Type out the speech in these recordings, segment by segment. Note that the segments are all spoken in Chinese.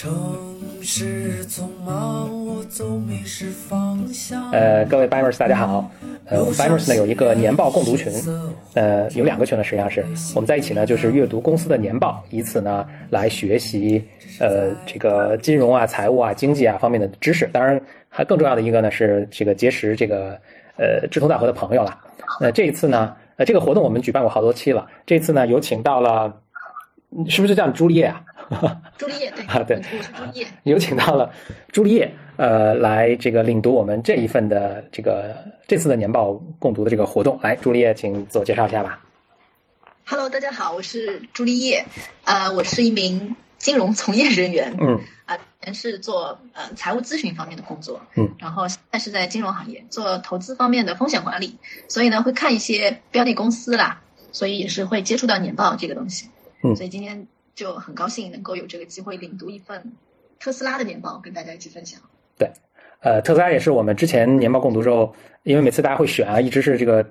城市匆忙，我总迷失方向。呃，各位 Bimers 大家好。呃，我们 Bimers 呢有一个年报共读群，呃，有两个群呢，实际上是我们在一起呢，就是阅读公司的年报，以此呢来学习呃这个金融啊、财务啊、经济啊方面的知识。当然，还更重要的一个呢是这个结识这个呃志同道合的朋友了。那这一次呢，呃，这个活动我们举办过好多期了。这次呢，有请到了，是不是叫你朱丽叶啊？朱丽叶对啊对我是朱丽叶。有请到了朱丽叶，呃，来这个领读我们这一份的这个这次的年报共读的这个活动。来，朱丽叶，请自我介绍一下吧。Hello，大家好，我是朱丽叶，呃，我是一名金融从业人员，嗯啊、原是做呃财务咨询方面的工作，嗯，然后现在是在金融行业做投资方面的风险管理，所以呢会看一些标的公司啦，所以也是会接触到年报这个东西，嗯所以今天就很高兴能够有这个机会领读一份特斯拉的年报跟大家一起分享。对呃，特斯拉也是我们之前年报共读之后，因为每次大家会选啊，一直是这个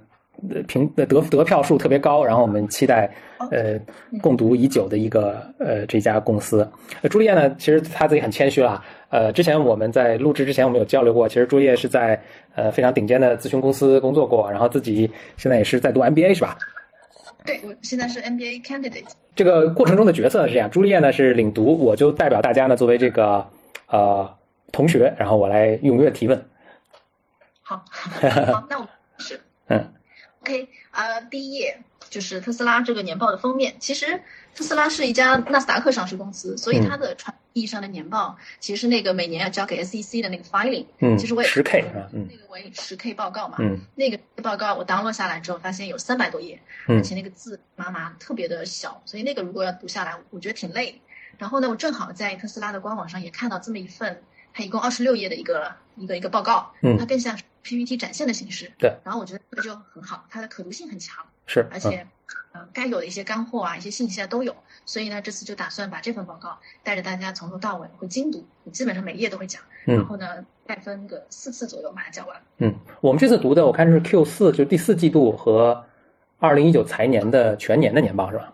呃评呃得得票数特别高，然后我们期待呃共读已久的一个呃这家公司。呃，朱丽叶呢，其实她自己很谦虚啦。呃，之前我们在录制之前我们有交流过，其实朱丽叶是在呃非常顶尖的咨询公司工作过，然后自己现在也是在读 MBA 是吧？对我现在是 NBA candidate，这个过程中的角色是这样，朱丽叶呢是领读，我就代表大家呢作为这个呃同学，然后我来踊跃提问。好，好，那我们是。嗯 OK，呃，第一页就是特斯拉这个年报的封面。其实特斯拉是一家纳斯达克上市公司，所以它的传意义上的年报，其实是那个每年要交给 SEC 的那个 filing。嗯，其实我也十 K 是吧？嗯那个为十 K 报告嘛，嗯那个报告我 download 下来之后，发现有三百多页，嗯而且那个字麻麻特别的小，所以那个如果要读下来，我觉得挺累。然后呢，我正好在特斯拉的官网上也看到这么一份，它一共二十六页的一个一个一个报告，嗯它更像是 PPT 展现的形式。对，然后我觉得这个就很好，它的可读性很强，是，而且、呃该有的一些干货啊，一些信息啊都有。所以呢，这次就打算把这份报告带着大家从头到尾会精读，基本上每页都会讲，嗯然后呢再分个四次左右把它讲完。嗯，我们这次读的我看是 Q 四，就是第四季度和二零一九财年的全年的年报是吧？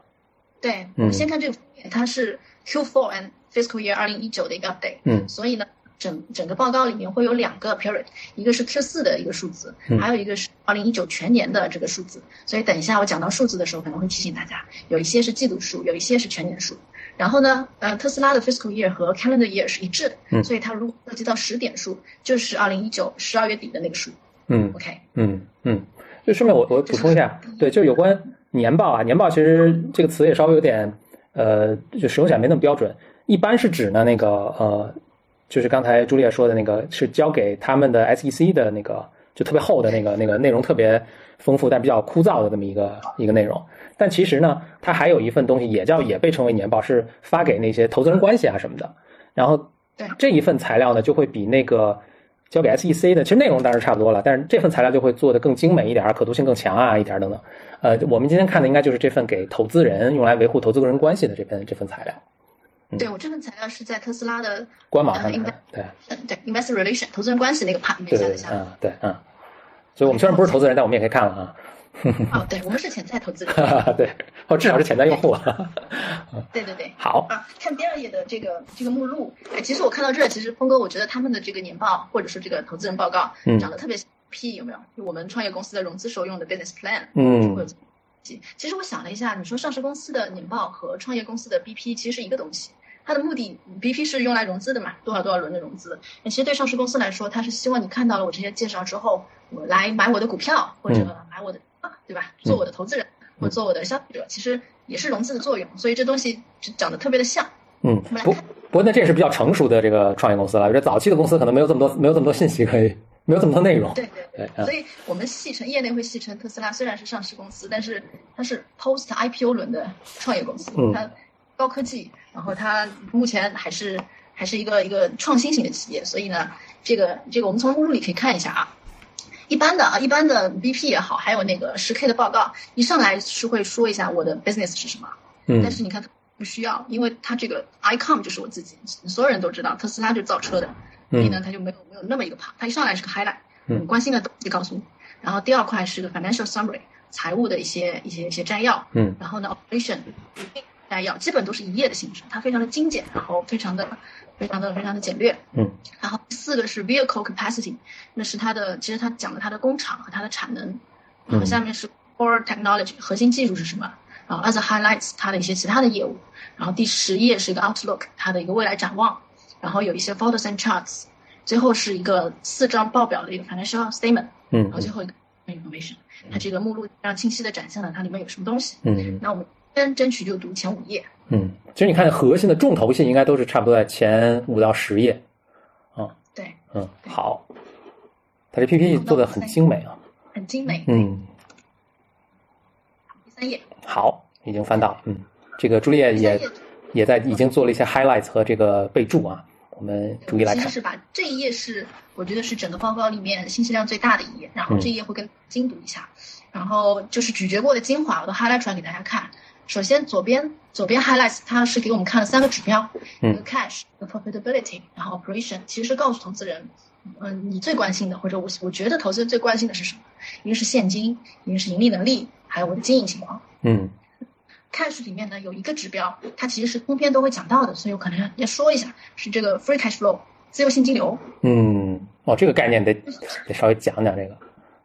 对，我嗯们先看这个，它是 Q4 and Fiscal Year 二零一九的一个 update。嗯所以呢，整整个报告里面会有两个 period，一个是 Q 四的一个数字，嗯还有一个是二零一九全年的这个数字。所以等一下我讲到数字的时候，可能会提醒大家，有一些是季度数，有一些是全年数。然后呢，呃，特斯拉的 fiscal year 和 calendar year 是一致的，嗯所以它如果涉及到十点数，就是二零一九十二月底的那个数。嗯 OK，嗯嗯，就顺便我我补充一下，对，就有关年报啊，年报其实这个词也稍微有点呃，就使用起来没那么标准。一般是指呢那个呃，就是刚才朱丽叶说的那个，是交给他们的 SEC 的那个，就特别厚的那个那个内容特别丰富但比较枯燥的这么一个一个内容。但其实呢，它还有一份东西也叫也被称为年报，是发给那些投资人关系啊什么的。然后对这一份材料呢，就会比那个交给 SEC 的，其实内容当然差不多了，但是这份材料就会做的更精美一点，可读性更强啊，一点等等。呃，我们今天看的应该就是这份给投资人用来维护投资个人关系的这份这份材料，嗯对我这份材料是在特斯拉的官网上呃看，对嗯对 investor relation 投资人关系那个 part 里下的下来。嗯对嗯。所以我们虽然不是投资人，但我们也可以看了啊。哦，对，我们是潜在投资人。对，哦，至少是潜在用户。对对对。好，啊，看第二页的这个这个目录，哎，其实我看到这儿，其实峰哥，我觉得他们的这个年报或者说这个投资人报告，嗯长得特别像 P 有没有？就我们创业公司的融资时候用的 business plan，嗯会有其实我想了一下，你说上市公司的年报和创业公司的 BP 其实是一个东西。它的目的，BP 是用来融资的嘛，多少多少轮的融资。那其实对上市公司来说，它是希望你看到了我这些介绍之后，我来买我的股票，或者嗯买我的，对吧？做我的投资人，或者做我的消费者，其实也是融资的作用。所以这东西就长得特别的像。嗯，不不过那这也是比较成熟的这个创业公司了，这早期的公司可能没有这么多没有这么多信息可以，没有这么多内容。对对对。嗯所以我们戏称业内会戏称特斯拉虽然是上市公司，但是它是 post IPO 轮的创业公司，嗯。它高科技，然后它目前还是还是一个一个创新型的企业，所以呢，这个这个我们从目录里可以看一下啊。一般的啊，一般的 BP 也好，还有那个十 K 的报告，一上来是会说一下我的 business 是什么，嗯。但是你看不需要，因为它这个 icom 就是我自己，所有人都知道特斯拉就是造车的，所以呢，他就没有没有那么一个 part，它一上来是个 highlight，嗯你关心的东西告诉你，然后第二块是个 financial summary，财务的一些一些一些摘要，嗯然后呢 operation 摘要，基本都是一页的形式，它非常的精简，然后非常的非常的非常的简略。嗯，然后第四个是 vehicle capacity，那是它的，其实它讲了它的工厂和它的产能。然后下面是 core technology，核心技术是什么？然后 as highlights 它的一些其他的业务。然后第十页是一个 outlook，它的一个未来展望。然后有一些 photos and charts。最后是一个四张报表的一个 financial statement。嗯然后最后一个 information，它这个目录非常清晰的展现了它里面有什么东西。嗯那我们先争取就读前五页。嗯，其实你看核心的重头戏应该都是差不多在前五到十页。对，嗯，好，它这 PPT 做的很精美啊。很精美。嗯，第三页，好，已经翻到了。嗯，这个朱丽叶也也在已经做了一些 highlights 和这个备注啊，我们逐一来看其实。是把这一页是我觉得是整个报告里面信息量最大的一页，然后这一页会更精读一下，然后就是咀嚼过的精华，我都 highlight 出来给大家看。首先左边左边 highlights 它是给我们看了三个指标，嗯一个 cash，一个 profitability，然后 operation，其实是告诉投资人，嗯，你最关心的或者我我觉得投资人最关心的是什么？一个是现金，一个是盈利能力，还有我的经营情况。嗯 cash 里面呢有一个指标，它其实是通篇都会讲到的，所以我可能要要说一下，是这个 free cash flow 自由现金流。嗯，哦，这个概念得得稍微讲讲这个。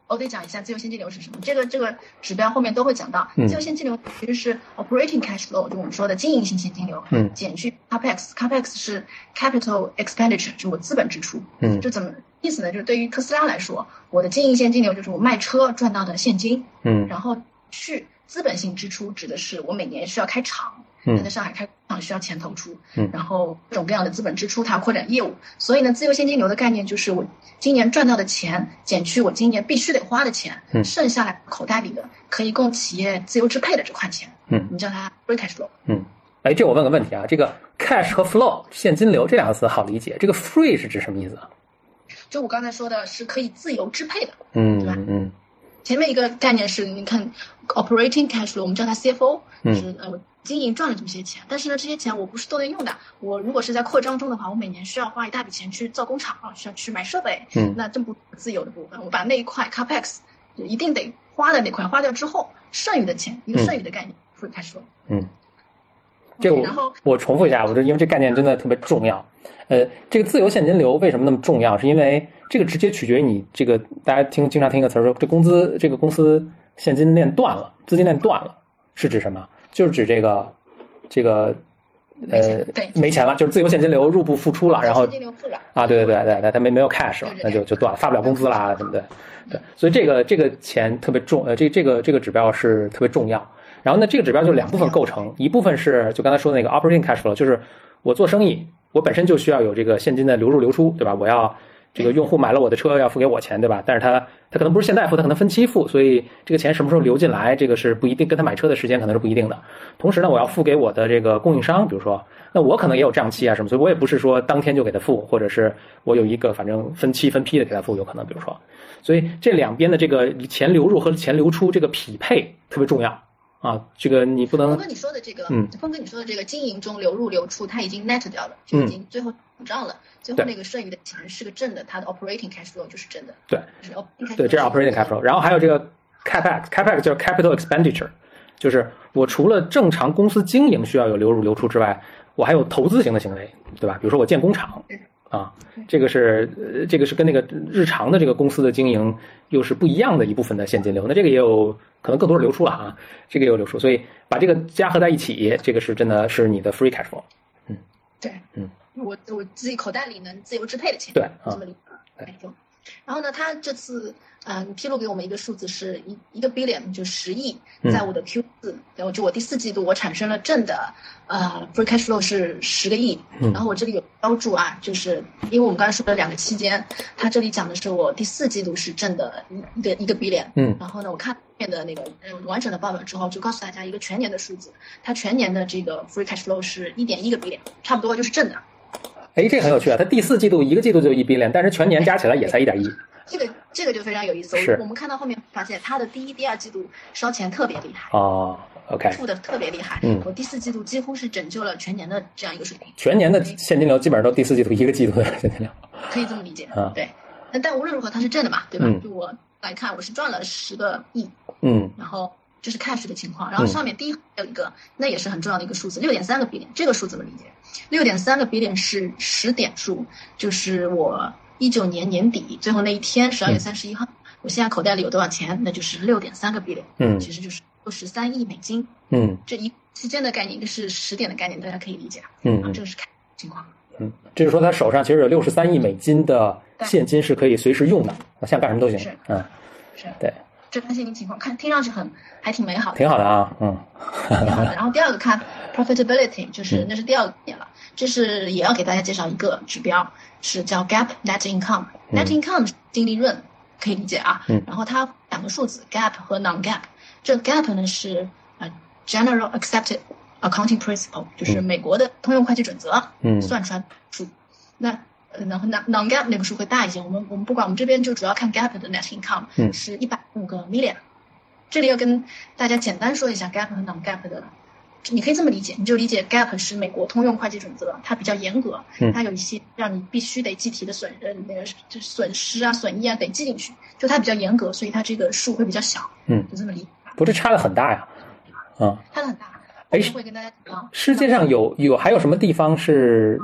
我得讲一下自由现金流是什么。这个这个指标后面都会讲到。嗯自由现金流其实是 operating cash flow，就我们说的经营性现金流，嗯减去 capex，capex 是 capital expenditure，就我资本支出。嗯就怎么意思呢？就是对于特斯拉来说，我的经营现金流就是我卖车赚到的现金，嗯然后去资本性支出指的是我每年需要开厂。嗯。在上海开厂需要钱投出，嗯。然后各种各样的资本支出，它要扩展业务，所以呢，自由现金流的概念就是我今年赚到的钱减去我今年必须得花的钱，嗯。剩下来口袋里的可以供企业自由支配的这块钱，嗯。你叫它 free cash flow。嗯，哎，这我问个问题啊，这个 cash 和 flow 现金流这两个词好理解，这个 free 是指什么意思啊？就我刚才说的是可以自由支配的，嗯对吧？嗯前面一个概念是你看 operating cash flow，我们叫它 CFO，嗯就是呃我经营赚了这么些钱，但是呢这些钱我不是都能用的，我如果是在扩张中的话，我每年需要花一大笔钱去造工厂啊，需要去买设备，嗯那这不自由的部分，我把那一块 capex 就一定得花的那块花掉之后，剩余的钱一个嗯剩余的概念 free cash flow。嗯，这个然后我我重复一下，我这因为这概念真的特别重要。呃，这个自由现金流为什么那么重要？是因为这个直接取决于你这个大家听经常听一个词儿说，这工资这个公司现金链断了，资金链断了，是指什么？就是指这个这个呃没钱了，就是自由现金流入不敷出了，然后啊，对对对对对，他没没有 cash 了那就就断了，发不了工资啦，对不对？对，所以这个这个钱特别重，呃，这这个这个指标是特别重要。然后呢，这个指标就两部分构成，一部分是就刚才说的那个 operating cash flow，就是我做生意，我本身就需要有这个现金的流入流出，对吧？我要这个用户买了我的车要付给我钱，对吧？但是他他可能不是现在付，他可能分期付，所以这个钱什么时候流进来，这个是不一定，跟他买车的时间可能是不一定的。同时呢，我要付给我的这个供应商，比如说，那我可能也有账期啊什么，所以我也不是说当天就给他付，或者是我有一个反正分期分批的给他付，有可能，比如说，所以这两边的这个钱流入和钱流出这个匹配特别重要啊，这个你不能峰哥你说的这个，嗯，峰哥你说的这个经营中流入流出，它已经 net 掉了，就已经最后补账了，最后那个剩余的钱是个正的，它的 operating cash flow 就是正的，对，这是 operating cash flow。然后还有这个 capex，capex 就是 capital expenditure，就是我除了正常公司经营需要有流入流出之外，我还有投资型的行为，对吧？比如说我建工厂啊，这个是呃这个是跟那个日常的这个公司的经营又是不一样的一部分的现金流。那这个也有可能更多是流出了啊，这个也有流出，所以把这个加合在一起，这个是真的是你的 free cash flow。嗯对，嗯，我我自己口袋里能自由支配的钱，对啊这么理解。对然后呢，他这次嗯披露给我们一个数字是一一个 billion 就十亿，嗯。在我的 Q 四，然后就我第四季度我产生了正的呃 free cash flow 是十个亿，嗯。然后我这里有标注啊，就是因为我们刚才说的两个期间，他这里讲的是我第四季度是正的一一个一个 billion，嗯。然后呢，我看后面的那个嗯完整的报表之后，就告诉大家一个全年的数字，它全年的这个 free cash flow 是一点一个 billion，差不多就是正的。哎，这个很有趣啊！它第四季度一个季度就一 billion，但是全年加起来也才一点一。这个这个就非常有意思。是我我们看到后面发现，它的第一、第二季度烧钱特别厉害，哦，OK，付的特别厉害。嗯我第四季度几乎是拯救了全年的这样一个水平，全年的现金流基本上都第四季度一个季度的现金流。可以这么理解。啊对，那但无论如何它是正的嘛，对吧？嗯就我来看，我是赚了十个亿，嗯然后这是 cash 的情况。然后上面第一行有一个，那也是很重要的一个数字，六点三个 billion。这个数怎么理解？六点三个 billion 是十点数，就是我一九年年底最后那一天，十二月三十一号，我现在口袋里有多少钱？那就是六点三个 billion，嗯其实就是六十三亿美金。嗯这一期间的概念，一个是十点的概念，大家可以理解啊。嗯这个是 cash 情况。嗯，这就是说他手上其实有六十三亿美金的现金是可以随时用的，想干什么都行是。嗯，是对，这看现金情况，看听上去很还挺美好的。挺好的啊。嗯挺好的。然后第二个看 profitability，就是嗯那是第二个点了，这是也要给大家介绍一个指标，是叫 gap net income。net income 是净利润，可以理解啊。嗯然后它两个数字 gap 和 non gap，这 gap 呢是呃 general accepted accounting principle，就是美国的通用会计准则嗯算出来数。那呃然后 non non gap 那个数会大一些，我们我们不管，我们这边就主要看 gap 的 net income，嗯是一百五个 million。这里要跟大家简单说一下 gap 和 non gap 的，你可以这么理解，你就理解 gap 是美国通用会计准则，它比较严格，嗯它有一些让你必须得计提的损呃那个就是损失啊损益啊得记进去，就它比较严格，所以它这个数会比较小，嗯，就这么理解。不，是差的很大呀。嗯，差的很大，哎会跟大家讲。世界上有有还有什么地方是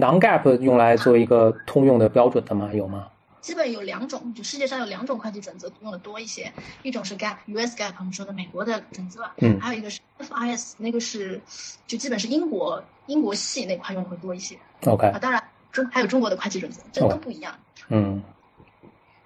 non-gap 用来做一个通用的标准的吗？有吗？基本有两种，就世界上有两种会计准则用的多一些，一种是 GAAP，US GAAP，我们说的美国的准则，嗯还有一个是 FIS，那个是就基本是英国英国系那块用的会多一些 OK，啊。当然中还有中国的会计准则，这都不一样。嗯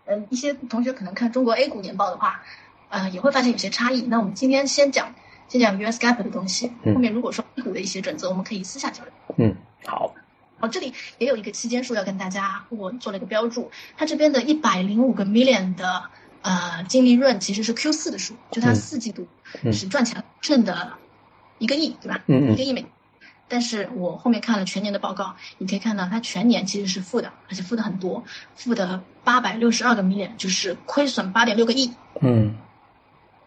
嗯，一些同学可能看中国 A 股年报的话，呃，也会发现有些差异。那我们今天先讲先讲 US GAAP 的东西，嗯后面如果说 A 股的一些准则，我们可以私下交流。嗯，好，哦，这里也有一个期间数要跟大家，我做了一个标注，它这边的一百零五个 million 的呃净利润其实是 Q 四的数，就它嗯四季度嗯是赚钱挣的一个亿，对吧？嗯嗯一个亿美。但是我后面看了全年的报告，你可以看到它全年其实是负的，而且负的很多，负的八百六十二个 million，就是亏损八点六个亿。嗯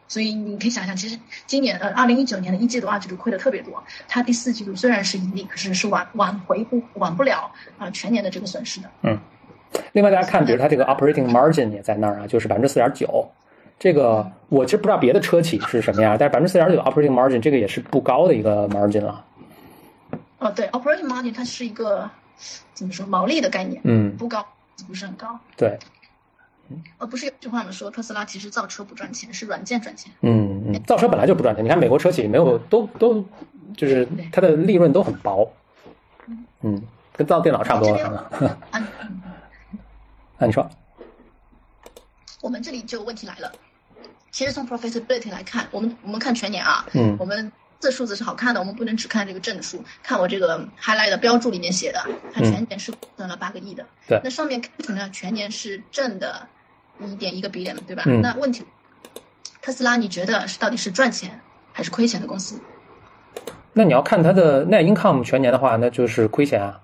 所以你可以想象，其实今年呃，二零一九年的一季度、二季度亏的特别多。它第四季度虽然是盈利，可是是挽挽回不挽不了啊、全年的这个损失的。嗯另外，大家看，比如它这个 operating margin 也在那儿啊，就是百分之四点九。这个我其实不知道别的车企是什么样，但是百分之四点九 operating margin 这个也是不高的一个 margin 了。哦，对，operating margin 它是一个怎么说毛利的概念，嗯，不高，不是很高。对，呃，不是有句话吗？说特斯拉其实造车不赚钱，是软件赚钱。嗯嗯，造车本来就不赚钱。你看美国车企没有都都就是它的利润都很薄，嗯，跟造电脑差不多。啊，嗯嗯，你说，我们这里就问题来了。其实从 profitability 来看，我们我们看全年啊，嗯我们这数字是好看的，我们不能只看这个正数，看我这个 highlight 的标注里面写的，它全年是赚了八个亿的。对那上面看出呢，全年是正的一点一个 billion，对吧？嗯那问题，特斯拉你觉得是到底是赚钱还是亏钱的公司？那你要看它的 net income 全年的话，那就是亏钱啊。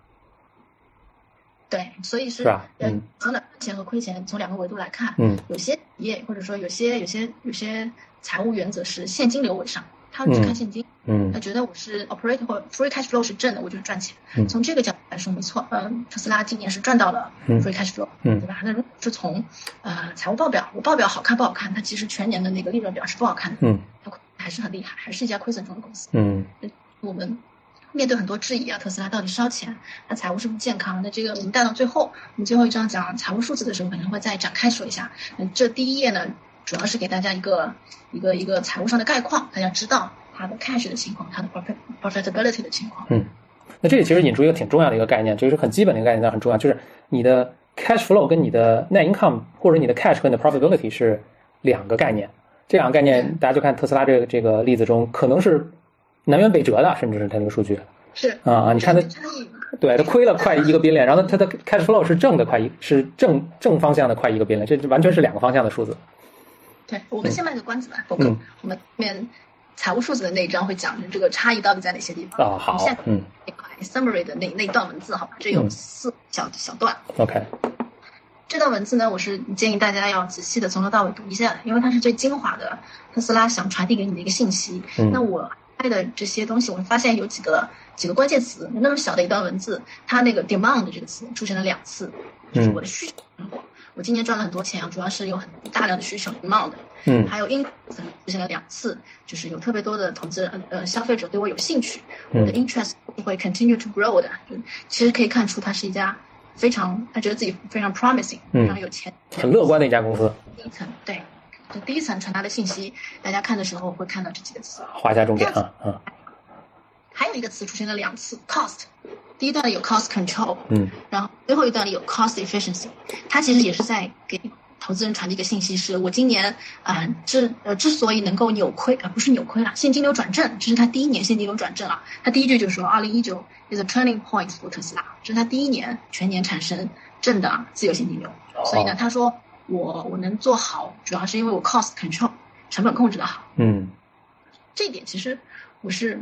对，所以是是吧呃嗯从赚钱和亏钱从两个维度来看，嗯有些企业或者说有些有些有些财务原则是现金流为上，他只看现金，嗯他觉得我是 operating 或 free cash flow 是正的，我就是赚钱。嗯从这个角度来说，没错，嗯，特斯拉今年是赚到了嗯 free cash flow，、嗯对吧？那如果是从呃财务报表，我报表好看不好看，它其实全年的那个利润表是不好看的，嗯它还是很厉害，还是一家亏损中的公司。嗯我们面对很多质疑啊，特斯拉到底烧钱，那财务是不是健康？那这个我们带到最后，我们最后一章讲财务数字的时候，可能会再展开说一下。嗯，这第一页呢，主要是给大家一个一个一个财务上的概况，大家知道它的 cash 的情况，它的 profit profitability 的情况。嗯。那这里其实引出一个挺重要的一个概念，就是很基本的一个概念，但很重要，就是你的 cash flow 跟你的 net income 或者你的 cash 和你的 profitability 是两个概念。这两个概念，大家就看特斯拉这个这个例子中，可能是南辕北辙的，甚至是它这个数据是啊啊！你看它，对，它亏了快一个 billion，然后它的 cash flow 是正的快一，是正正方向的快一个 billion，这完全是两个方向的数字。对我们先卖个关子吧，我们后面财务数字的那一章会讲这个差异到底在哪些地方。啊好嗯 summary 的那那一段文字，好吧，这有嗯四小小段。OK，这段文字呢，我是建议大家要仔细的从头到尾读一下，因为它是最精华的特斯拉想传递给你的一个信息。嗯那我拍的这些东西，我发现有几个几个关键词，那么小的一段文字，它那个 demand 这个词出现了两次，就是我的需求。今年赚了很多钱啊，主要是有很大量的需求 demand，嗯。还有 income 出现了两次，就是有特别多的投资人呃消费者对我有兴趣，嗯我的 interest 会 continue to grow 的，就其实可以看出它是一家非常他觉得自己非常 promising，嗯。非常有钱，很乐观的一家公司，第一层对，就第一层传达的信息，大家看的时候会看到这几个词。画下重点啊啊，还有一个词出现了两次，cost。第一段里有 cost control，嗯然后最后一段里有 cost efficiency。它其实也是在给投资人传递一个信息，是我今年啊、呃、之呃之所以能够扭亏啊、呃、不是扭亏了，现金流转正，这是他第一年现金流转正啊。他第一句就说，二零一九 is a turning point for 特斯拉，这是他第一年全年产生正的自由现金流。所以呢，他说我我能做好，主要是因为我 cost control 成本控制的好。嗯这一点其实我是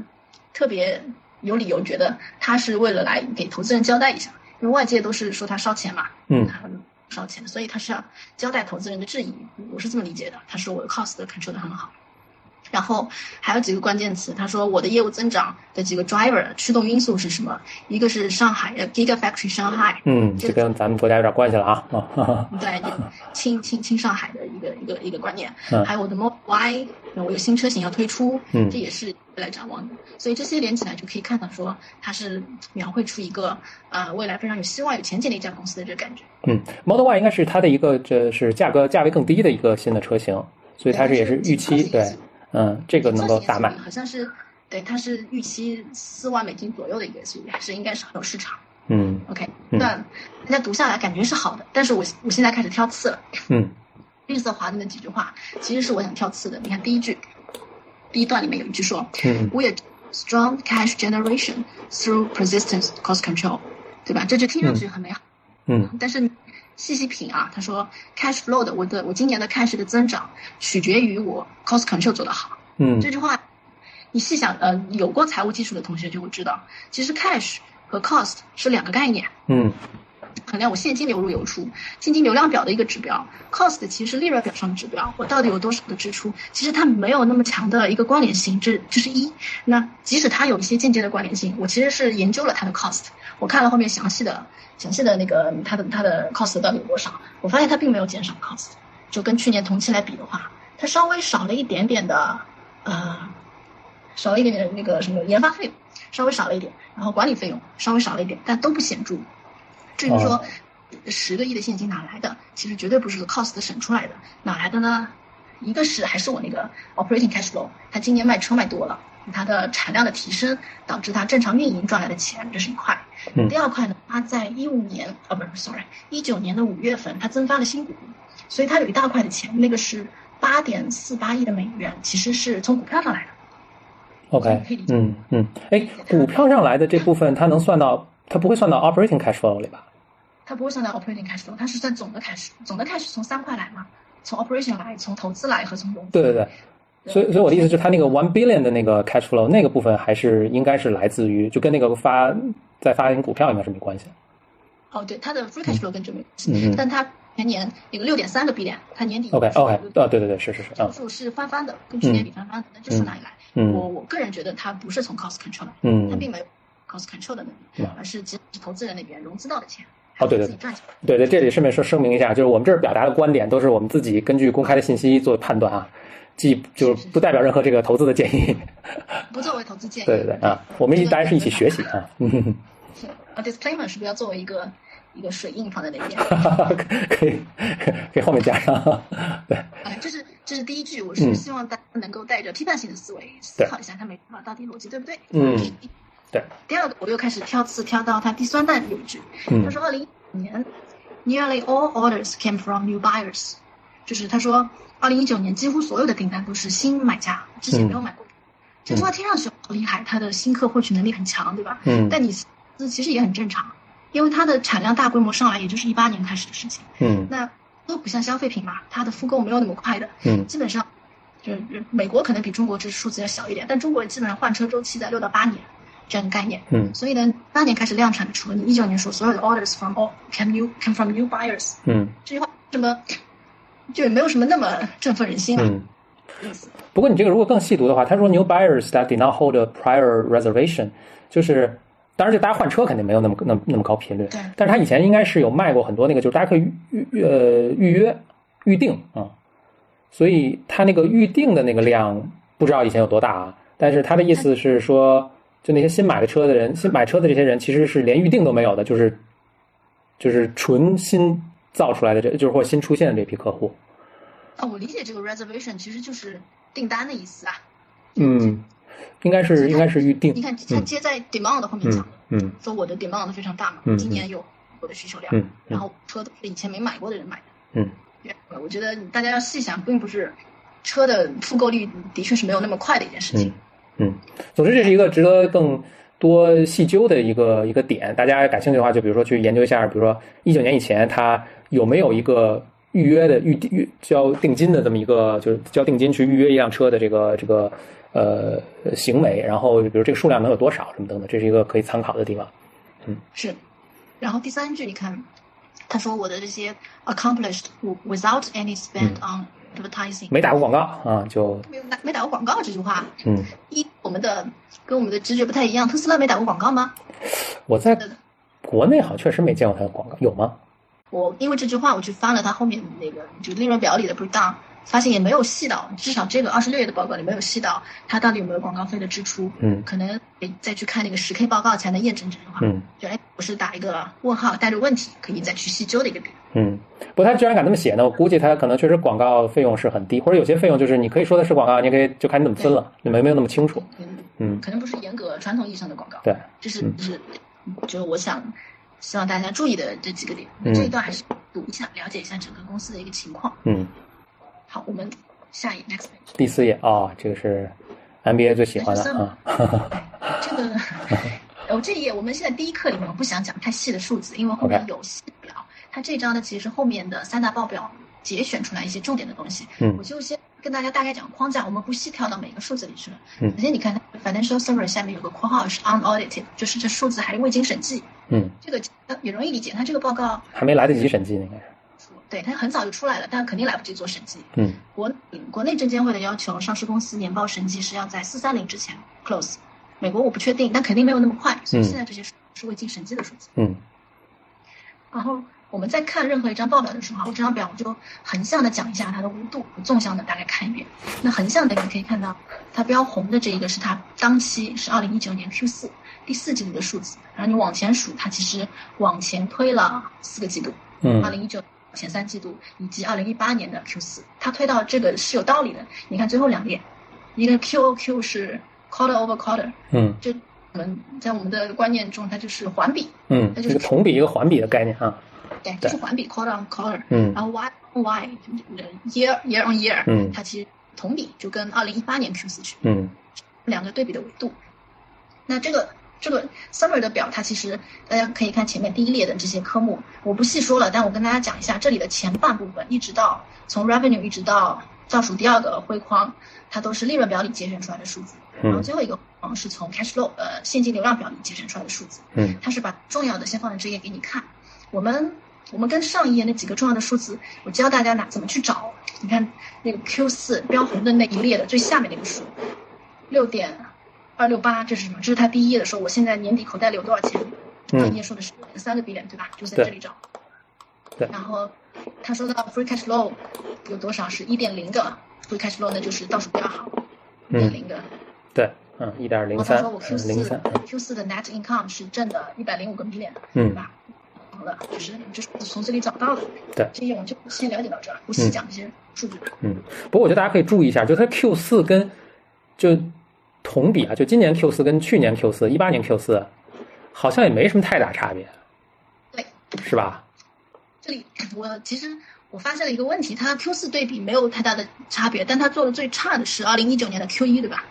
特别有理由觉得他是为了来给投资人交代一下，因为外界都是说他烧钱嘛，嗯他烧钱，所以他是要交代投资人的质疑，我是这么理解的。他说我的 cost control 的很好，然后还有几个关键词，他说我的业务增长的几个 driver 驱动因素是什么？一个是上海的 Gigafactory 上海，嗯，这跟咱们国家有点关系了啊啊哈哈，对，就亲亲亲上海的一个一个一个观念，嗯还有我的 Model Y，我有新车型要推出，嗯这也是未来展望的。所以这些连起来就可以看到说，它是描绘出一个呃未来非常有希望、有前景的一家公司的这个感觉。嗯，Model Y 应该是它的一个这是价格价位更低的一个新的车型，所以它是也是预期对，嗯，这个能够大卖，好像是对，它是预期四万美金左右的一个 SUV，还是应该是很有市场。嗯 OK，嗯那大家读下来感觉是好的，但是我我现在开始挑刺了。嗯绿色华的那几句话，其实是我想挑刺的。你看第一句，第一段里面有一句说嗯，We strong cash generation through persistent cost control，对吧？这句听上去很美好，嗯但是细细品啊，他说 cash flow 的我的我今年的 cash 的增长取决于我 cost control 做得好。嗯这句话，你细想，呃，有过财务基础的同学就会知道，其实 cash 和 cost 是两个概念。嗯衡量我现金流入流出，现金流量表的一个指标，cost 其实利润表上的指标，我到底有多少的支出，其实它没有那么强的一个关联性，这这是一。那即使它有一些间接的关联性，我其实是研究了它的 cost，我看了后面详细的详细的那个它的它的 cost 到底有多少，我发现它并没有减少 cost，就跟去年同期来比的话，它稍微少了一点点的呃，少了一点点那个什么研发费用，稍微少了一点，然后管理费用稍微少了一点，但都不显著。至于说哦十个亿的现金哪来的，其实绝对不是 cost 省出来的，哪来的呢？一个是还是我那个 operating cash flow，他今年卖车卖多了，它的产量的提升导致它正常运营赚来的钱，这是一块。嗯第二块呢，它在一五年啊不是 sorry，一九年的五月份它增发了新股，所以它有一大块的钱，那个是八点四八亿的美元，其实是从股票上来的。，OK，嗯嗯，哎，股票上来的这部分它能算到，它不会算到 operating cash flow 里吧？它不会算在 operating cash flow，它是算总的 cash，总的 cash 从三块来嘛，从 operation 来，从投资来和从融资。对对对。所以，所以我的意思是，它那个 one billion 的那个 cash flow 那个部分，还是应该是来自于，就跟那个发在发行股票应该是没关系。哦，对，它的 free cash flow 跟这没关系，但它全年有个六点三个 billion，它年底 OK OK，啊，对对对，是是是，啊，数是翻番的，跟去年比翻番的，那这是哪里来？嗯我我个人觉得它不是从 cost control 来，嗯它并没有 cost control 的能力，嗯而是只是投资人那边融资到的钱，哦对对自己赚钱。对对，这里顺便说声明一下，就是我们这儿表达的观点都是我们自己根据公开的信息做判断啊，既就是不代表任何这个投资的建议。不作为投资建议。对对对啊，我们一大家是一起 学习啊。嗯啊，disclaimer 是不是要作为一个一个水印放在那边？可以可以后面加上。对，啊，这是这是第一句，我嗯是希望大家能够带着批判性的思维思考一下，他每句话到底逻辑对不对？嗯对。第二个，我又开始挑刺，挑到他第三段有一句，嗯。他说二零一九年，nearly all orders came from new buyers，就是他说二零一九年几乎所有的订单都是新买家，之前没有买过。这句话听上去好厉害，他的新客获取能力很强，对吧？嗯。但你这其实也很正常，因为它的产量大规模上来，也就是一八年开始的事情。嗯。那都不像消费品嘛，它的复购没有那么快的，嗯。基本上就是美国可能比中国这数字要小一点，但中国基本上换车周期在六到八年这样的概念。嗯。所以呢，八年开始量产的，除了你一九年说所有的 orders from all came new come from new buyers 嗯。这句话，什么就也没有什么那么振奋人心啊，嗯。不过你这个如果更细读的话，他说 new buyers that did not hold a prior reservation，就是当然，就大家换车肯定没有那么那么那么高频率，对。但是他以前应该是有卖过很多那个，就是大家可以预预呃预约预定啊、所以他那个预定的那个量不知道以前有多大啊。但是他的意思是说，就那些新买的车的人，新买车的这些人其实是连预定都没有的，就是就是纯新造出来的这，就是或新出现的这批客户。啊，我理解这个 reservation 其实就是订单的意思啊。嗯，应该是应该是预定你。看，它接在 demand 后面讲嗯的，嗯说我的 demand 非常大嘛，嗯今年有我的需求量，然后车都是以前没买过的人买的。嗯我觉得大家要细想，并不是车的复购率的确是没有那么快的一件事情嗯。嗯，总之这是一个值得更多细究的一个一个点。大家感兴趣的话，就比如说去研究一下，比如说一九年以前它有没有一个预约的预预交定金的这么一个，就是交定金去预约一辆车的这个这个呃行为，然后比如这个数量能有多少什么等等，这是一个可以参考的地方。嗯是，然后第三句你看，他说我的这些 accomplished without any spend on advertising，没打过广告啊，就没有打没打过广告这句话，嗯，一我们的跟我们的直觉不太一样。特斯拉没打过广告吗？我在国内好像确实没见过它的广告，有吗？我因为这句话，我去翻了它后面那个就利润表里的 breakdown，发现也没有细到，至少这个二十六页的报告里没有细到它到底有没有广告费的支出。嗯可能得再去看那个十 K 报告才能验证这句话。嗯就哎，我是打一个问号带着问题，可以再去细究的一个点。嗯，不过他居然敢这么写呢，我估计他可能确实广告费用是很低，或者有些费用就是你可以说的是广告，你可以就看你怎么分了，你们没有那么清楚。嗯，嗯，可能不是严格传统意义上的广告。对，这是嗯就是就是我想希望大家注意的这几个点。嗯这一段还是读一下，了解一下整个公司的一个情况。嗯，好，我们下一 next page。第四页哦，这个是 MBA 最喜欢的啊。这个，哦，这一页我们现在第一课里面我不想讲太细的数字，因为后面有细表。它这张呢，其实是后面的三大报表节选出来一些重点的东西。嗯我就先跟大家大概讲框架，我们不细跳到每个数字里去了。嗯首先你看它 financial summary 下面有个括号是 unaudited，就是这数字还未经审计。嗯，这个也容易理解，它这个报告还没来得及审计呢，应该是。对它很早就出来了，但肯定来不及做审计。嗯国国内证监会的要求，上市公司年报审计是要在四三零之前 close。美国我不确定，但肯定没有那么快，所以嗯现在这些数是未经审计的数字。嗯然后我们在看任何一张报表的时候，我这张表我就横向的讲一下它的弧度，纵向的大概看一遍。那横向的你可以看到，它标红的这一个是它当期是二零一九年 Q 四第四季度的数字，然后你往前数，它其实往前推了四个季度，嗯二零一九前三季度以及二零一八年的 Q 四，它推到这个是有道理的。你看最后两列，一个 QOQ 是 quarter over quarter，嗯这我们在我们的观念中，它就是环比，嗯，它就是同比一个环比的概念啊。对，就是环比 quarter on quarter，嗯然后 y on y year year on year，嗯它其实同比就跟二零一八年 Q 四去嗯两个对比的维度。那这个这个 summer 的表，它其实大家可以看前面第一列的这些科目，我不细说了，但我跟大家讲一下这里的前半部分，一直到从 revenue 一直到倒数第二个灰框，它都是利润表里节选出来的数字，然后嗯最后一个框是从 cash flow 呃现金流量表里节选出来的数字。嗯它是把重要的先放在这页给你看。我们我们跟上一页那几个重要的数字，我教大家哪怎么去找。你看那个 Q 四标红的那一列的最下面那个数，六点二六八，这是什么？这是他第一页的时候，我现在年底口袋里有多少钱？嗯上一页说的是三个 billion 对吧？就在这里找。对然后他说到 free cash flow 有多少？是一点零个 free cash flow，那就是倒数第二行，一点零个。对，嗯，一点零三然后他说我 Q 四，Q 四的 net income 是挣的一百零五个 million，嗯对吧？好了，就是就是从这里找到的。对这页我们就先了解到这儿，不细讲这些数据。嗯，不过我觉得大家可以注意一下，就它 Q 四跟就同比啊，就今年 Q 四跟去年 Q 四、一八年 Q 四，好像也没什么太大差别，对，是吧？这里我其实我发现了一个问题，它 Q 四对比没有太大的差别，但它做的最差的是二零一九年的 Q 一，对吧？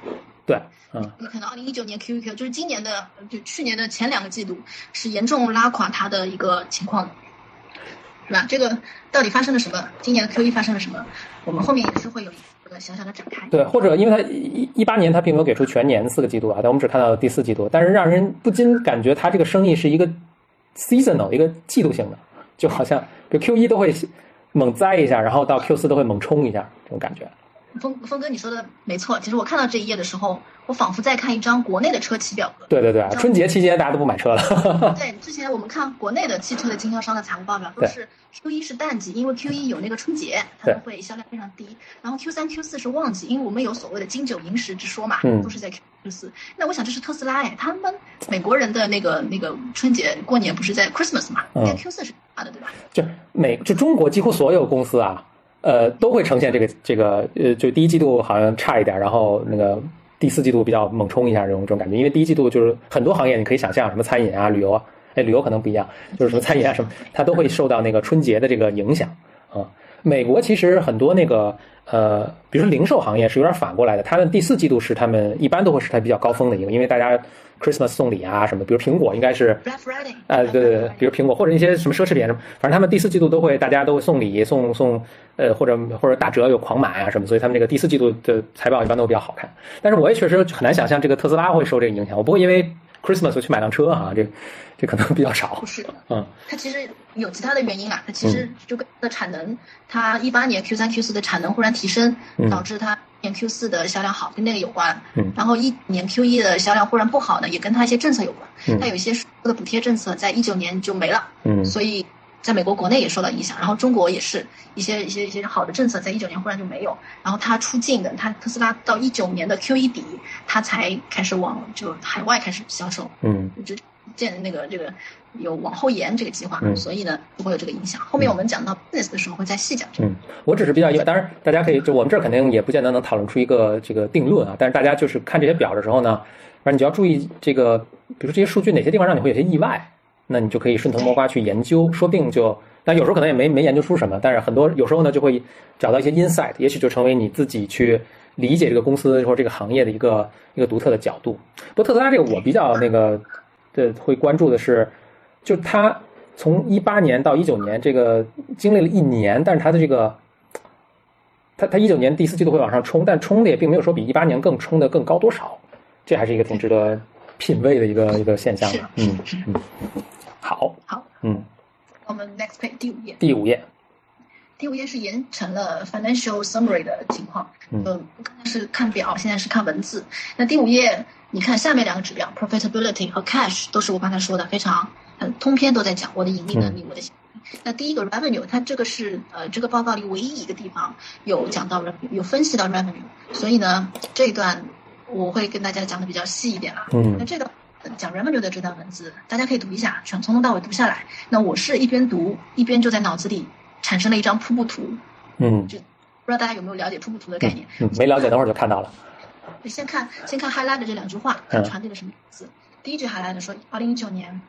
对，嗯你看到二零一九年 Q 一 Q 就是今年的，就去年的前两个季度是严重拉垮它的一个情况的，是吧？这个到底发生了什么？今年的 Q 一发生了什么？我们后面也是会有一个小小的展开。对，或者因为它一一八年他并没有给出全年四个季度啊，但我们只看到了第四季度，但是让人不禁感觉他这个生意是一个 seasonal 一个季度性的，就好像这 Q 一都会猛栽一下，然后到 Q 四都会猛冲一下，这种感觉。峰峰哥你说的没错，其实我看到这一页的时候，我仿佛在看一张国内的车企表格。对对对，春节期间大家都不买车了。对，之前我们看国内的汽车的经销商的财务报表都是 Q 一是淡季，因为 Q 一有那个春节，他们会销量非常低。然后 Q 三、Q 四是旺季，因为我们有所谓的金九银十之说嘛，嗯都是在 Q 四。那我想这是特斯拉哎，他们美国人的那个那个春节过年不是在 Christmas 嘛，嗯应该 Q 四是他的对吧？就美就中国几乎所有公司啊，呃，都会呈现这个这个呃，就第一季度好像差一点，然后那个第四季度比较猛冲一下这种这种感觉。因为第一季度就是很多行业你可以想象，什么餐饮啊、旅游啊，哎，旅游可能不一样，就是什么餐饮啊什么，它都会受到那个春节的这个影响啊。美国其实很多那个呃，比如说零售行业是有点反过来的，他们第四季度是他们一般都会是它比较高峰的一个，因为大家 Christmas 送礼啊什么，比如苹果应该是哎，对对对，比如苹果或者一些什么奢侈品什么，反正他们第四季度都会大家都会送礼送送呃或者或者打折有狂买啊什么，所以他们这个第四季度的财报一般都比较好看。但是我也确实很难想象这个特斯拉会受这个影响，我不会因为 Christmas 去买辆车啊，这这可能比较少不。是。嗯它其实有其他的原因啊，它其实就跟它的产能，它一八年 Q 三 Q 四的产能忽然提升嗯，导致它年 Q 四的销量好，跟那个有关。嗯然后一年 Q 一的销量忽然不好呢，也跟它一些政策有关。嗯它有一些的补贴政策在一九年就没了，嗯所以在美国国内也受到影响，然后中国也是一些一些一些好的政策在一九年忽然就没有，然后它出境的，它特斯拉到一九年的 Q 一底，它才开始往就海外开始销售。嗯就建那个这个有往后延这个计划，嗯所以呢就会有这个影响。后面我们讲到 business 的时候会再细讲这个。嗯，我只是比较意外，当然大家可以就我们这儿肯定也不见得能讨论出一个这个定论啊，但是大家就是看这些表的时候呢，反正你就要注意这个，比如说这些数据哪些地方让你会有些意外，那你就可以顺藤摸瓜去研究，说不定就，但有时候可能也没没研究出什么，但是很多有时候呢就会找到一些 insight，也许就成为你自己去理解这个公司或者这个行业的一个一个独特的角度。不过特斯拉这个我比较那个的会关注的是，就它从一八年到一九年这个经历了一年，但是它的这个。它它一九年第四季度会往上冲，但冲的也并没有说比一八年更冲的更高多少，这还是一个挺值得品味的一个一个现象的。嗯嗯，好，好，嗯，我们 next page 第五页，第五页，第五页是延成了 financial summary 的情况。嗯。呃，刚才是看表，现在是看文字。那第五页，你看下面两个指标 profitability 和 cash 都是我刚才说的非常嗯通篇都在讲我的盈利能力，我的。那第一个 revenue，它这个是呃这个报告里唯一一个地方有讲到 revenue，有分析到 revenue，所以呢这一段我会跟大家讲的比较细一点啊。嗯。那这个呃讲 revenue 的这段文字，大家可以读一下，全从头到尾读下来。那我是一边读一边就在脑子里产生了一张瀑布图，嗯就不知道大家有没有了解瀑布图的概念？嗯，没了解，等会儿就看到了。先看先看 highlight 的这两句话，它嗯传递了什么意思？第一句 highlight 说，二零一九年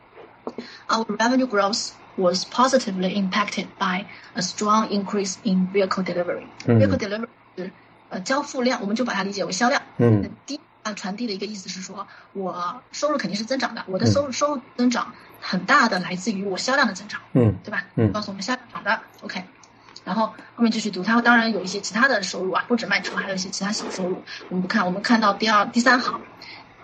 ，our revenue growth was positively impacted by a strong increase in vehicle delivery。嗯 vehicle delivery 是呃交付量，我们就把它理解为销量。嗯那第一啊传递的一个意思是说，我收入肯定是增长的，我的嗯收入收入增长很大的来自于我销量的增长。嗯对吧？嗯告诉我们销量好的，OK。然后后面继续读，它当然有一些其他的收入啊，不止卖车，还有一些其他小收入。我们不看，我们看到第二、第三行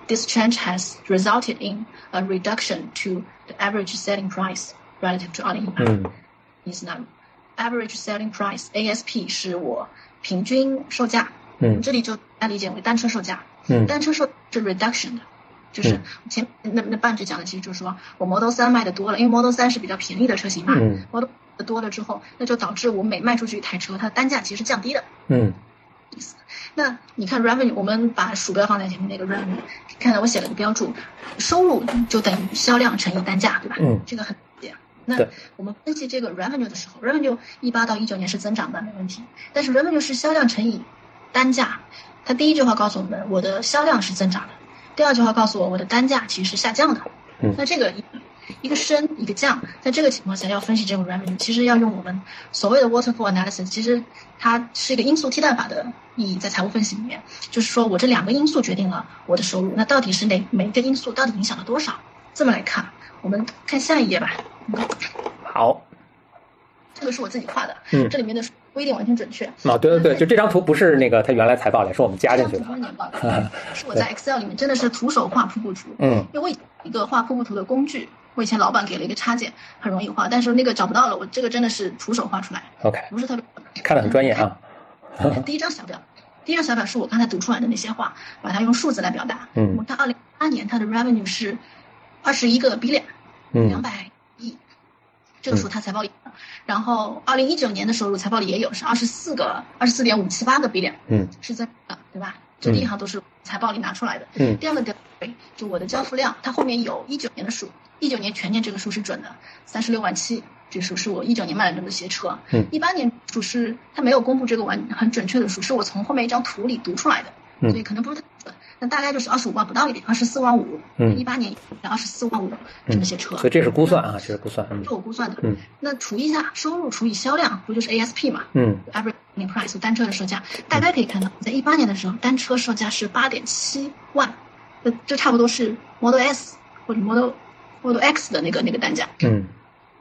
，This change has resulted in a reduction to the average selling price relative to 二零一八。嗯意思呢，average selling price ASP 是我平均售价，嗯这里就大家理解为单车售价。嗯单车售是 reduction 的，就是前那那半句讲的，其实就是说我 Model 三卖的多了，因为 Model 三是比较便宜的车型嘛、嗯 m o d e l 的多了之后，那就导致我每卖出去一台车，它的单价其实降低的。嗯那你看 revenue，我们把鼠标放在前面那个 revenue，看到我写了个标注，收入就等于销量乘以单价，对吧？嗯这个很简单。那我们分析这个 revenue 的时候，revenue 一八到一九年是增长的，没问题。但是 revenue 是销量乘以单价，它第一句话告诉我们我的销量是增长的，第二句话告诉我我的单价其实是下降的。嗯那这个一一个升一个降，在这个情况下要分析这种 revenue，其实要用我们所谓的 waterfall analysis，其实它是一个因素替代法的意义，在财务分析里面，就是说我这两个因素决定了我的收入，那到底是哪每一个因素到底影响了多少？这么来看，我们看下一页吧。好，这个是我自己画的，嗯这里面的数不一定完全准确。啊，对对对，就这张图不是那个他原来财报里，是我们加进去的。是年报，是我在 Excel 里面真的是徒手画瀑布图。嗯因为我有一个画瀑布图的工具，我以前老板给了一个插件，很容易画，但是那个找不到了，我这个真的是徒手画出来，，OK，不是特别。看得很专业啊。第一张小表，第一张小表是我刚才读出来的那些话，把它用数字来表达。嗯我看二零一八年它的 revenue 是二十一个 billion，两嗯百亿，这个数它财报。然后二零一九年的收入财报里也有，是二十四个二十四点五七八个 billion，嗯是增的，对吧？这第一行都是财报里拿出来的。嗯第二个 delivery 就我的交付量，它后面有一九年的数，一九年全年这个数是准的，三十六万七，这数是我一九年卖了这么些车。嗯一八年数是它没有公布这个完很准确的数，是我从后面一张图里读出来的，嗯所以可能不是。那大概就是二十五万不到一点，二十四万五。嗯一八年二十四万五这么些车。所以这是估算啊，这是估算，嗯这我估算的。嗯那除一下收入除以销量，不就是 ASP 嘛嗯？Average price 单车的售价，大概可以看到，在一八年的时候，单车售价是八点七万，这这差不多是 Model S 或者 Model Model X 的那个那个单价。嗯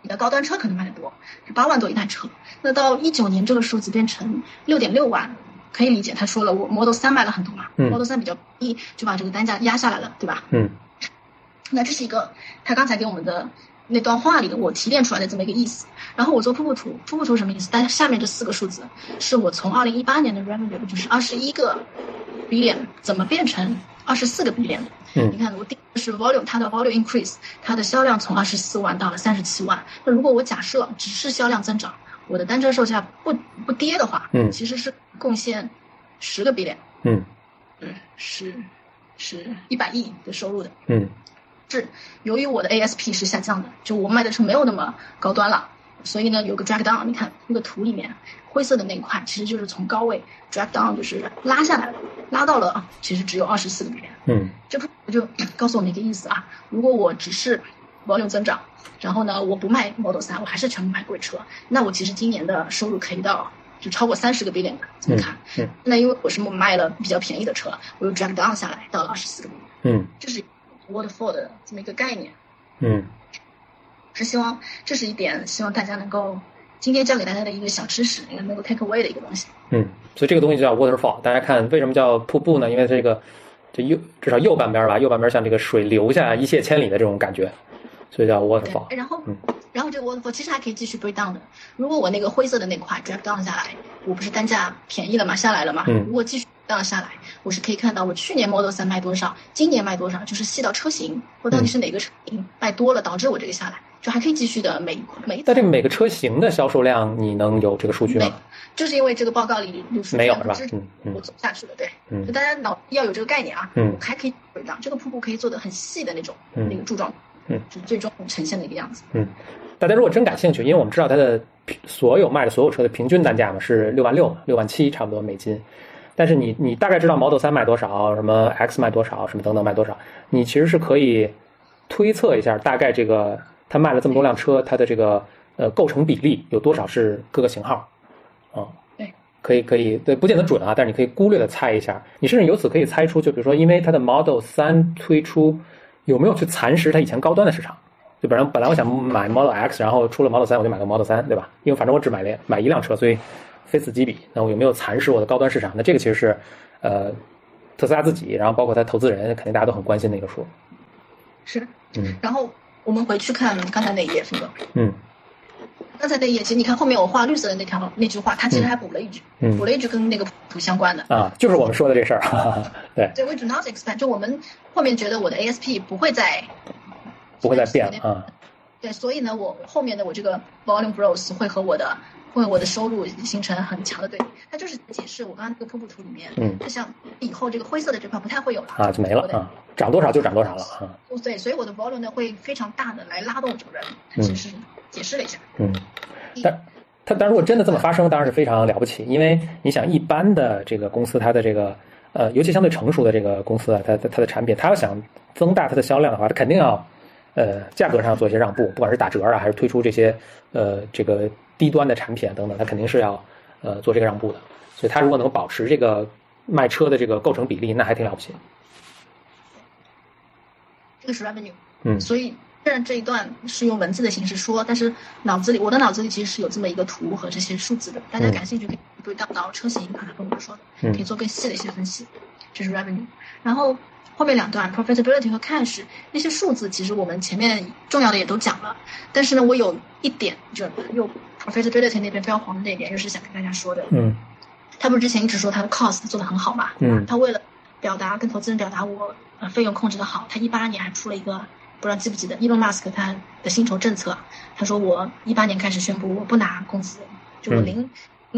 你的高端车可能卖得多，是八万多一台车。那到一九年这个数字变成六点六万，可以理解。他说了，我 Model 三卖了很多嘛、嗯 m o d e l 三比较便宜，就把这个单价压下来了，对吧？嗯那这是一个他刚才给我们的那段话里的我提炼出来的这么一个意思。然后我做瀑布图，瀑布图什么意思？但下面这四个数字是我从二零一八年的 revenue 就是二十一个 billion 怎么变成二十四个 billion 的？嗯你看我第一个是 volume，它的 volume increase，它的销量从二十四万到了三十七万。那如果我假设只是销量增长，我的单车售价不不跌的话，嗯其实是贡献十个 billion，嗯嗯，是是一百亿的收入的。嗯是由于我的 ASP 是下降的，就我卖的车没有那么高端了，所以呢有个 drag down。你看那个图里面灰色的那一块，其实就是从高位 drag down，就是拉下来了，拉到了其实只有二十四个 billion。嗯这不就告诉我们一个意思啊？如果我只是 volume 增长，然后呢我不卖 Model 三我还是全部卖贵车，那我其实今年的收入可以到就超过三十个 billion 的。怎么看？嗯那因为我是卖了比较便宜的车，我又 drag down 下来到了二十四个 billion，嗯这是 waterfall 的这么一个概念。嗯是希望这是一点，希望大家能够今天教给大家的一个小知识，一个能够 take away 的一个东西。嗯，所以这个东西就叫 waterfall。大家看为什么叫瀑布呢？因为这个这右至少右半边吧，右半边像这个水流下一泻千里的这种感觉，所以叫 waterfall。然后嗯。然后这个 waterfall 其实还可以继续 break down 的。如果我那个灰色的那块 drop down 下来，我不是单价便宜了嘛，下来了嘛？嗯。如果继续 down 下来，我是可以看到我去年 Model 三卖多少，今年卖多少，就是细到车型，我到底是哪个车型卖多了导致我这个下来，就还可以继续的每每但这每个车型的销售量，你能有这个数据没吗？就是因为这个报告里就是没有是吧？嗯嗯。我走下去了，对，嗯。就大家脑要有这个概念啊，嗯。还可以回档，这个瀑布可以做的很细的那种，嗯。那个柱状，嗯，就最终呈现的一个样子。嗯，大家如果真感兴趣，因为我们知道它的平所有卖的所有车的平均单价嘛是六万六嘛，六万七差不多美金。但是你你大概知道 Model 三卖多少，什么 X 卖多少，什么等等卖多少，你其实是可以推测一下大概这个它卖了这么多辆车，它的这个呃构成比例有多少是各个型号，啊、对，可以可以，对，不见得准啊，但是你可以粗略的猜一下，你甚至由此可以猜出，就比如说因为它的 Model 三推出有没有去蚕食它以前高端的市场。就本来本来我想买 Model X，然后出了 Model 三我就买个 Model 三对吧？因为反正我只买了买一辆车，所以非此即彼。那我有没有蚕食我的高端市场？那这个其实是呃特斯拉自己，然后包括它投资人，肯定大家都很关心的一个数。是，嗯然后我们回去看刚才那一页，是吗，嗯刚才那一页，其实你看后面我画绿色的那条那句话，它其实还补了一句，嗯补了一句跟那个图相关的。啊，就是我们说的这事儿。哈哈哈对，对，we do not expect，就我们后面觉得我的 ASP 不会再不会再变了啊。对，所以呢，我后面的我这个 volume growth 会和我的会和我的收入形成很强的对比。它就是解释我刚刚那个瀑布图里面，嗯就像以后这个灰色的这块不太会有了啊，就没了啊，涨多少就涨多少了啊。对，所以我的 volume 呢会非常大的来拉动这个人，其实是解释了一下。嗯，但它但如果真的这么发生，当然是非常了不起，因为你想一般的这个公司，它的这个呃，尤其相对成熟的这个公司啊，它它它的产品，它要想增大它的销量的话，它肯定要呃价格上做一些让步，不管是打折啊，还是推出这些呃这个低端的产品等等，它肯定是要呃做这个让步的。所以它如果能保持这个卖车的这个构成比例，那还挺了不起。这个是 revenue，嗯所以虽然这一段是用文字的形式说，但是脑子里我的脑子里其实是有这么一个图和这些数字的，大家嗯感兴趣可以对到到车型，刚才跟我们说可以做更细的一些分析，这是 revenue。然后后面两段 profitability 和 cash 那些数字，其实我们前面重要的也都讲了，但是呢，我有一点就又 profitability 那边标黄的那一点，又是想跟大家说的，嗯他不是之前一直说他的 cost 做的很好嘛？嗯他为了表达跟投资人表达我呃费用控制的好，他一八年还出了一个不知道记不记得，Elon Musk 他的薪酬政策，他说我一八年开始宣布我不拿工资，就我嗯。零、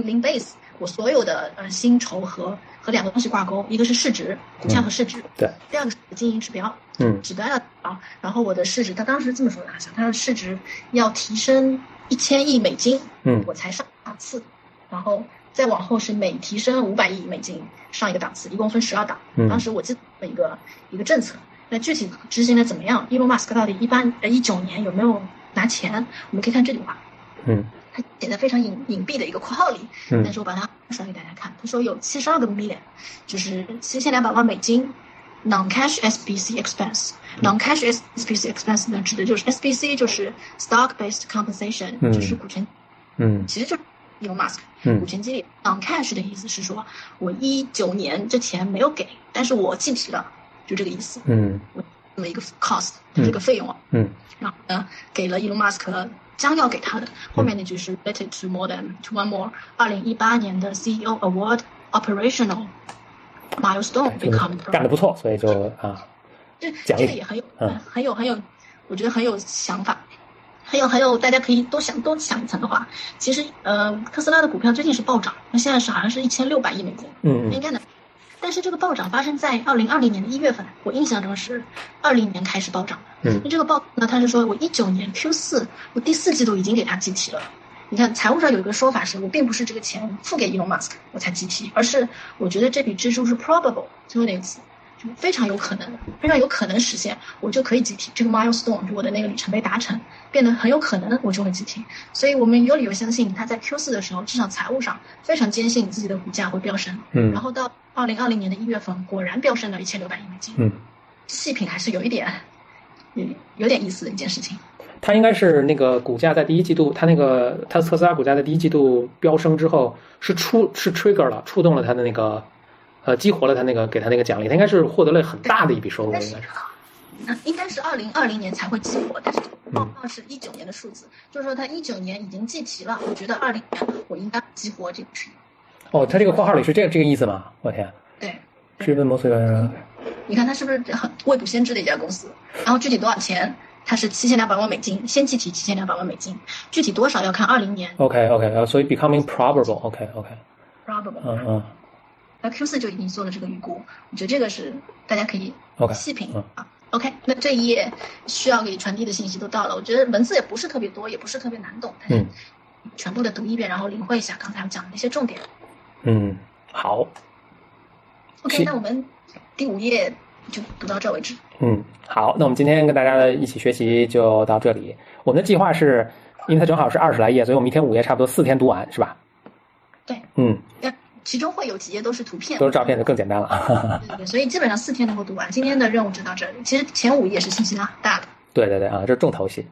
零 base，我所有的呃薪酬和和两个东西挂钩，一个是市值，股价和市值，对，第二个是经营指标，嗯。指标要高，然后我的市值，他当时这么说的，好像他的市值要提升一千亿美金，嗯。我才上档次，然后再往后是每提升五百亿美金上一个档次，一共分十二档。嗯。当时我记得一个一个政策，那具体执行的怎么样？Elon Musk 到底一八呃一九年有没有拿钱？我们可以看这句话，嗯它写在非常隐隐蔽的一个括号里，嗯但是我把它甩给大家看。他说有七十二个 million，就是七千两百万美金 non-cash SBC expense。non-cash SBC expense 呢，指的就是 SBC 就是 stock-based compensation，、嗯就是股权，嗯其实就是 Elon Musk 嗯股权激励。non-cash 的意思是说我一九年之前没有给，但是我计提了，就这个意思，嗯。这么一个 cost，就这个费用啊。嗯。然后呢，给了 Elon Musk 将要给他的后面那句是 related to more than to one more 二零一八年的 CEO Award operational milestone become 干得不错，所以就啊这这个也很有嗯。很有很有，我觉得很有想法，还有还有，大家可以多想多想一层的话，其实呃特斯拉的股票最近是暴涨，那现在是好像是一千六百亿美金，嗯嗯。应该能。但是这个暴涨发生在二零二零年的一月份，我印象中是二零年开始暴涨的。嗯那这个报呢，他是说我一九年 Q 四，我第四季度已经给他计提了。你看财务上有一个说法是，我并不是这个钱付给 Elon Musk 我才计提，而是我觉得这笔支出是 probable，最后那个词，就非常有可能，非常有可能实现，我就可以集体这个 milestone，就我的那个里程碑达成，变得很有可能我就会集体。所以我们有理由相信他在 Q 四的时候，至少财务上非常坚信自己的股价会飙升。嗯然后到二零二零年的一月份，果然飙升到一千六百亿美金。嗯，细品还是有一点，有有点意思的一件事情。它应该是那个股价在第一季度，它那个它特斯拉股价在第一季度飙升之后，是出是 trigger 了，触动了它的那个呃激活了他那个给他那个奖励，他应该是获得了很大的一笔收入，应该是。嗯，应该是二零二零年才会激活，但是嗯报告是一九年的数字，就是说他一九年已经计提了，我觉得二零年我应该激活这个事。哦，他这个括号里是这个这个意思吗？我天，对，是问摩斯人你看他是不是很未卜先知的一家公司？然后具体多少钱？它是七千两百万美金，先计提七千两百万美金，具体多少要看二零年 OK OK，呃，所以 becoming probable，OK OK，probable。嗯嗯那 Q 四就已经做了这个预估，我觉得这个是大家可以细品嗯啊。OK，那这一页需要给传递的信息都到了，我觉得文字也不是特别多，也不是特别难懂，嗯全部的读一遍，然后领会一下刚才我讲的那些重点。嗯，好，OK，那我们第五页就读到这为止。嗯，好，那我们今天跟大家的一起学习就到这里。我们的计划是，因为它正好是二十来页，所以我们一天五页，差不多四天读完，是吧？对，嗯，呃，其中会有几页都是图片，都是照片就更简单了。对对对，所以基本上四天能够读完。今天的任务就到这里。其实前五页是信息量很大的。对对对啊，这是重头戏。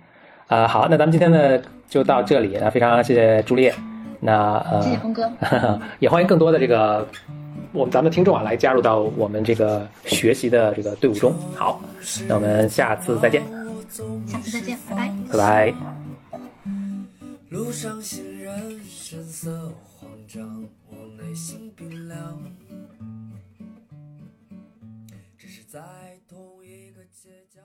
啊、好，那咱们今天呢就到这里。那非常谢谢朱丽叶。那呃，谢谢峰哥。也欢迎更多的这个我们咱们的听众啊来加入到我们这个学习的这个队伍中。好，那我们下次再见，下次再见，拜拜。拜拜。路上行人神色张，我内心冰凉。只是在同一个街角。